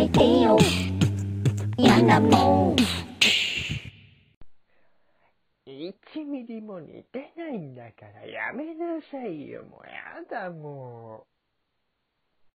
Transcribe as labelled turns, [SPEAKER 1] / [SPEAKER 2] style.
[SPEAKER 1] めてよ。嫌なもん。1ミリも似てないんだからやめなさいよ。もうやだもう。